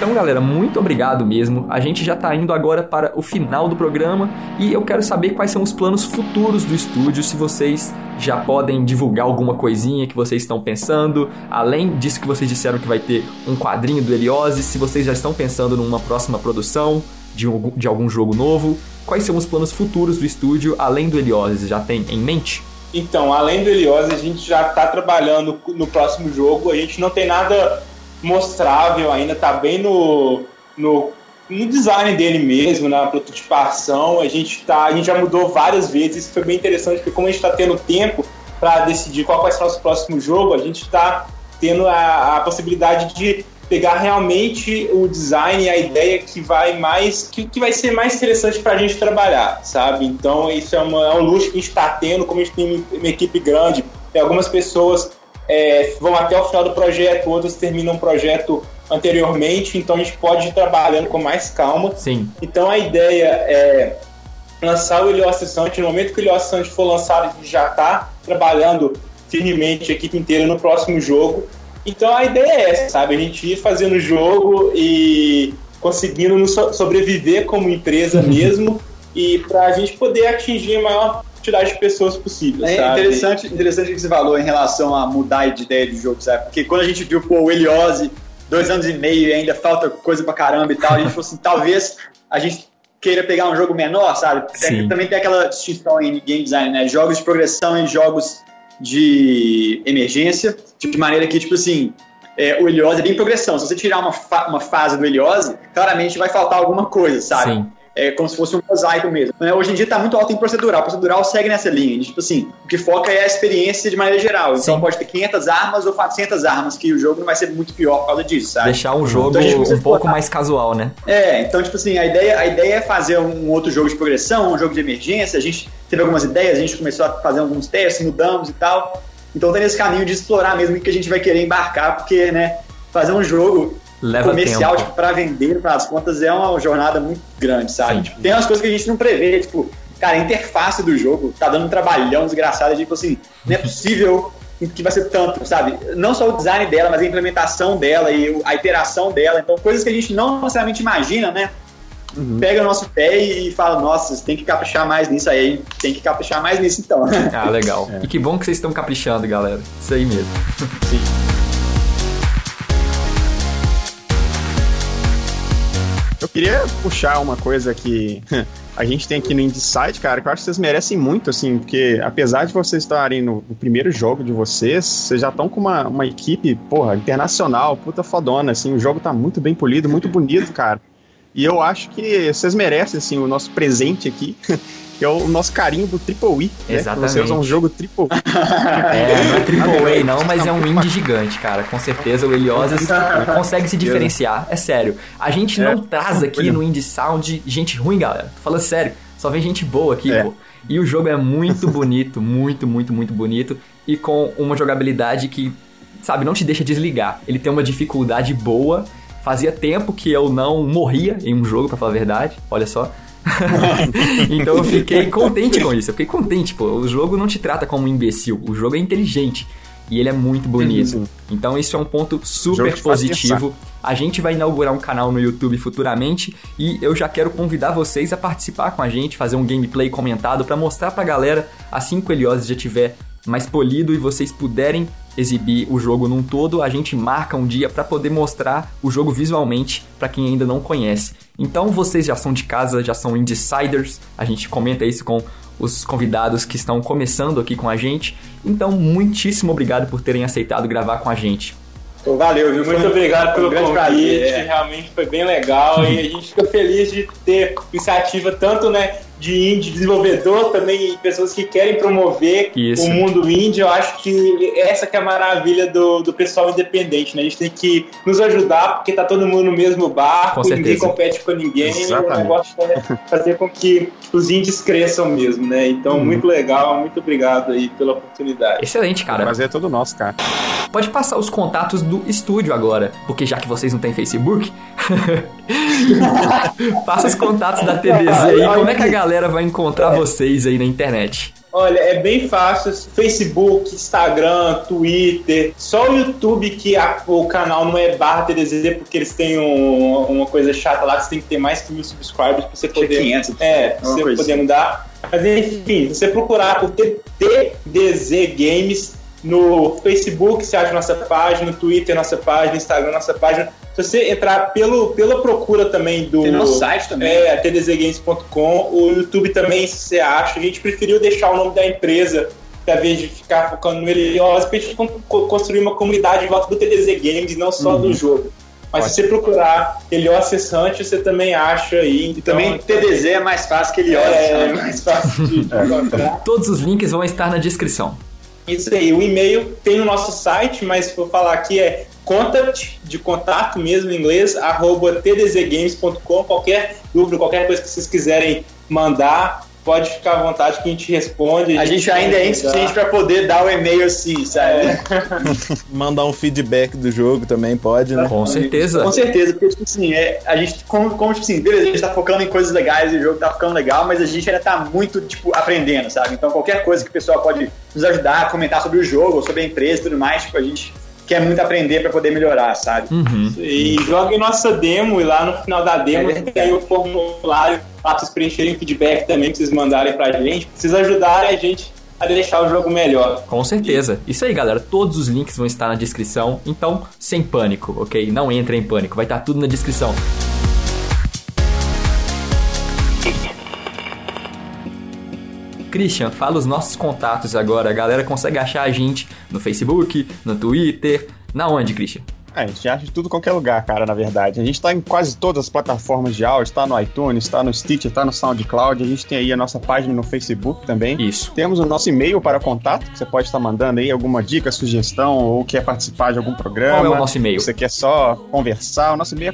Então, galera, muito obrigado mesmo. A gente já tá indo agora para o final do programa e eu quero saber quais são os planos futuros do estúdio, se vocês já podem divulgar alguma coisinha que vocês estão pensando, além disso que vocês disseram que vai ter um quadrinho do Heliose, se vocês já estão pensando numa próxima produção de, um- de algum jogo novo, quais são os planos futuros do estúdio, além do Heliose, já tem em mente? Então, além do Helios, a gente já está trabalhando no próximo jogo. A gente não tem nada mostrável ainda, tá bem no, no, no design dele mesmo, na prototipação. A gente, tá, a gente já mudou várias vezes. Isso foi bem interessante, porque como a gente está tendo tempo para decidir qual vai ser o nosso próximo jogo, a gente está tendo a, a possibilidade de pegar realmente o design a ideia que vai mais que, que vai ser mais interessante para a gente trabalhar, sabe? Então isso é, uma, é um luxo que a gente está tendo, como a gente tem uma equipe grande, tem algumas pessoas é, vão até o final do projeto, outras terminam o projeto anteriormente, então a gente pode ir trabalhando com mais calma. Sim. Então a ideia é lançar o Ilios Sante. No momento que o Ilios Sante for lançado, a gente já está trabalhando firmemente a equipe inteira no próximo jogo. Então a ideia é essa, sabe? A gente ir fazendo o jogo e conseguindo sobreviver como empresa mesmo e para a gente poder atingir a maior quantidade de pessoas possível, É sabe? interessante, interessante o que você falou em relação a mudar de ideia de jogo, sabe? Porque quando a gente viu pô, o Eliose, dois anos e meio e ainda falta coisa pra caramba e tal, a gente falou assim, talvez a gente queira pegar um jogo menor, sabe? Porque tem- também tem aquela distinção em game design, né? Jogos de progressão e jogos de emergência, tipo, de maneira que, tipo assim, é, o Eliose é bem progressão. Se você tirar uma, fa- uma fase do Eliose, claramente vai faltar alguma coisa, sabe? Sim. É como se fosse um mosaico mesmo. né? Hoje em dia tá muito alto em procedural. Procedural segue nessa linha. Tipo assim, o que foca é a experiência de maneira geral. Então Sim. pode ter 500 armas ou 400 armas, que o jogo não vai ser muito pior por causa disso, sabe? Deixar o jogo Então um pouco explorar. mais casual, né? É, então, tipo assim, a ideia, a ideia é fazer um outro jogo de progressão, um jogo de emergência. A gente teve algumas ideias, a gente começou a fazer alguns testes, mudamos e tal. Então tá nesse caminho de explorar mesmo o que a gente vai querer embarcar, porque, né, fazer um jogo Leva comercial, tempo. tipo, pra vender, para as contas, é uma jornada muito grande, sabe? Sim. Tipo, tem umas coisas que a gente não prevê, tipo, cara, a interface do jogo tá dando um trabalhão desgraçado, tipo assim, não é possível que vai ser tanto, sabe? Não só o design dela, mas a implementação dela e a iteração dela. Então, coisas que a gente não necessariamente imagina, né? Pega o nosso pé e fala, nossa, tem que caprichar mais nisso aí, tem que caprichar mais nisso então. Ah, legal. E que bom que vocês estão caprichando, galera. Isso aí mesmo. Eu queria puxar uma coisa que a gente tem aqui no Inside, cara, que eu acho que vocês merecem muito, assim, porque apesar de vocês estarem no, no primeiro jogo de vocês, vocês já estão com uma, uma equipe, porra, internacional, puta fodona, assim, o jogo tá muito bem polido, muito bonito, cara. E eu acho que vocês merecem, assim, o nosso presente aqui, que é o nosso carinho do Triple E. Né? Exatamente. Vocês usam um jogo Triple E. É, não é Triple A não, mas é um indie gigante, cara. Com certeza o Heliosas consegue se diferenciar. É sério. A gente não traz aqui no Indie Sound gente ruim, galera. Tô falando sério. Só vem gente boa aqui, É. pô. E o jogo é muito bonito, muito, muito, muito bonito. E com uma jogabilidade que, sabe, não te deixa desligar. Ele tem uma dificuldade boa. Fazia tempo que eu não morria em um jogo, pra falar a verdade. Olha só. então eu fiquei contente com isso. Eu fiquei contente, pô. O jogo não te trata como um imbecil. O jogo é inteligente. E ele é muito bonito. Então isso é um ponto super positivo. A gente vai inaugurar um canal no YouTube futuramente e eu já quero convidar vocês a participar com a gente, fazer um gameplay comentado pra mostrar pra galera assim que o Helios já tiver mais polido e vocês puderem exibir o jogo num todo, a gente marca um dia pra poder mostrar o jogo visualmente pra quem ainda não conhece. Então vocês já são de casa, já são insiders, a gente comenta isso com os convidados que estão começando aqui com a gente. Então, muitíssimo obrigado por terem aceitado gravar com a gente. Pô, valeu, viu? Muito obrigado pelo um grande convite, prazer, é. realmente foi bem legal e a gente fica feliz de ter iniciativa tanto né, de indie desenvolvedor, também pessoas que querem promover Isso. o mundo indie. Eu acho que essa que é a maravilha do, do pessoal independente, né? A gente tem que nos ajudar porque tá todo mundo no mesmo barco, Com ninguém compete com ninguém, e o Exatamente. negócio é fazer com que os indies cresçam mesmo, né? Então, muito legal, muito obrigado aí pela oportunidade. Excelente, O cara. prazer é todo nosso, cara. Pode passar os contatos do estúdio agora, porque já que vocês não têm Facebook, passa os contatos da TDZ aí. Como é que a galera vai encontrar vocês aí na internet? Olha, é bem fácil. Facebook, Instagram, Twitter. Só o YouTube que a- o canal não é barra TDZ, porque eles têm um- uma coisa chata lá que você tem que ter mais que mil subscribers pra você é poder. 500. É, pra Uma você coisa poder assim. mudar. Mas enfim, se você procurar o TDZ Games no Facebook, você acha nossa página, no Twitter, nossa página, no Instagram, nossa página. Se você entrar pelo, pela procura também do. Tem nosso site também. É, tdzgames.com. O YouTube também, se você acha. A gente preferiu deixar o nome da empresa, ao invés de ficar focando no Helios, pra gente con- co- construir uma comunidade em volta do TDZ Games e não só Uhum. do jogo. Mas se você procurar Helios Cessante, você também acha aí. E também TDZ é mais fácil que ele olha. é sabe? mais fácil de de encontrar. Todos os links vão estar na descrição. Isso aí, o e-mail tem no nosso site, mas se for falar aqui é contact, de contato mesmo em inglês, arroba tdzgames.com. Qualquer dúvida, qualquer coisa que vocês quiserem mandar, pode ficar à vontade que a gente responde. A gente ainda é insuficiente pra poder dar o e-mail assim, sabe? É. Mandar um feedback do jogo também pode, né? Com certeza. Com certeza, porque, tipo assim, é, a gente, como, como, tipo assim, beleza, a gente tá focando em coisas legais e o jogo tá ficando legal, mas a gente ainda tá muito, tipo, aprendendo, sabe? Então, qualquer coisa que o pessoal pode nos ajudar, comentar sobre o jogo, ou sobre a empresa e tudo mais, tipo, a gente quer muito aprender pra poder melhorar, sabe? Uhum. E joguem nossa demo e lá no final da demo É tem o formulário lá pra vocês preencherem feedback também, pra vocês mandarem pra gente, pra vocês ajudarem a gente a deixar o jogo melhor. Com certeza. Isso aí, galera. Todos os links vão estar na descrição. Então, sem pânico, ok? Não entre em pânico. Vai estar tudo na descrição. Christian, fala os nossos contatos agora. A galera consegue achar a gente no Facebook, no Twitter. Na onde, Christian? A gente acha de tudo em qualquer lugar, cara, na verdade. A gente tá em quase todas as plataformas de áudio, tá no iTunes, tá no Stitcher, tá no SoundCloud. A gente tem aí a nossa página no Facebook também. Isso. Temos o nosso e-mail para contato, que você pode estar mandando aí alguma dica, sugestão, ou quer participar de algum programa. Qual é o nosso e-mail? Você quer só conversar, o nosso e-mail é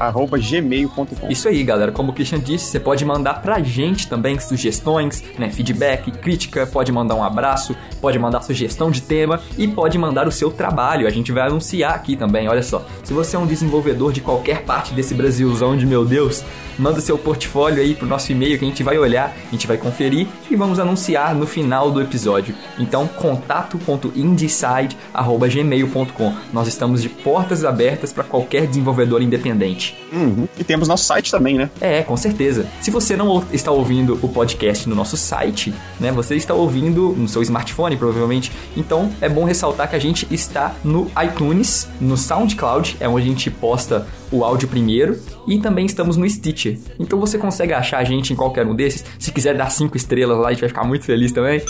contato.indecide.gmail.com Isso aí, galera. Como o Christian disse, você pode mandar pra gente também sugestões, né, feedback, crítica, pode mandar um abraço, pode mandar sugestão de tema e pode mandar o seu trabalho. A gente vai anunciar aqui também, olha só. Se você é um desenvolvedor de qualquer parte desse Brasilzão de meu Deus, manda seu portfólio aí pro nosso e-mail que a gente vai olhar, a gente vai conferir e vamos anunciar no final do episódio. Então, contato.indecide.gmail.com. Nós estamos de portas abertas para qualquer desenvolvedor independente. Uhum. E temos nosso site também, né? É, com certeza. Se você não está ouvindo o podcast no nosso site, né, você está ouvindo no seu smartphone, provavelmente. Então, é bom ressaltar que a gente está no iTunes, no SoundCloud, é onde a gente posta o áudio primeiro, e também estamos no Stitcher. Então você consegue achar a gente em qualquer um desses. Se quiser dar cinco estrelas lá, a gente vai ficar muito feliz também.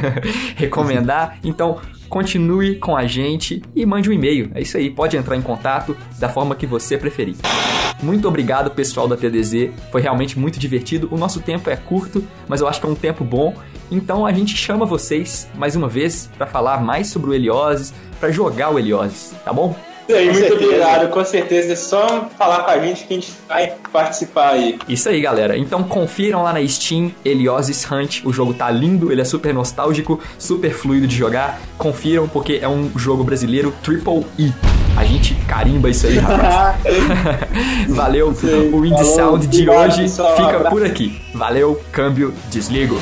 Recomendar. Então, continue com a gente e mande um e-mail. É isso aí, pode entrar em contato da forma que você preferir. Muito obrigado, pessoal da TDZ. Foi realmente muito divertido. O nosso tempo é curto, mas eu acho que é um tempo bom. Então a gente chama vocês mais uma vez para falar mais sobre o Helioses, para jogar o Helioses, tá bom? Aí, Com muito certeza. obrigado. Com certeza é só falar com a gente que a gente vai participar aí. Isso aí, galera. Então confiram lá na Steam Helioses Hunt. O jogo tá lindo, ele é super nostálgico, super fluido de jogar. Confiram porque é um jogo brasileiro Triple E. A gente carimba isso aí, rapaz. Valeu. O Indie. Sound de Obrigado, hoje pessoal. fica Abraço. por aqui. Valeu, câmbio, desligo.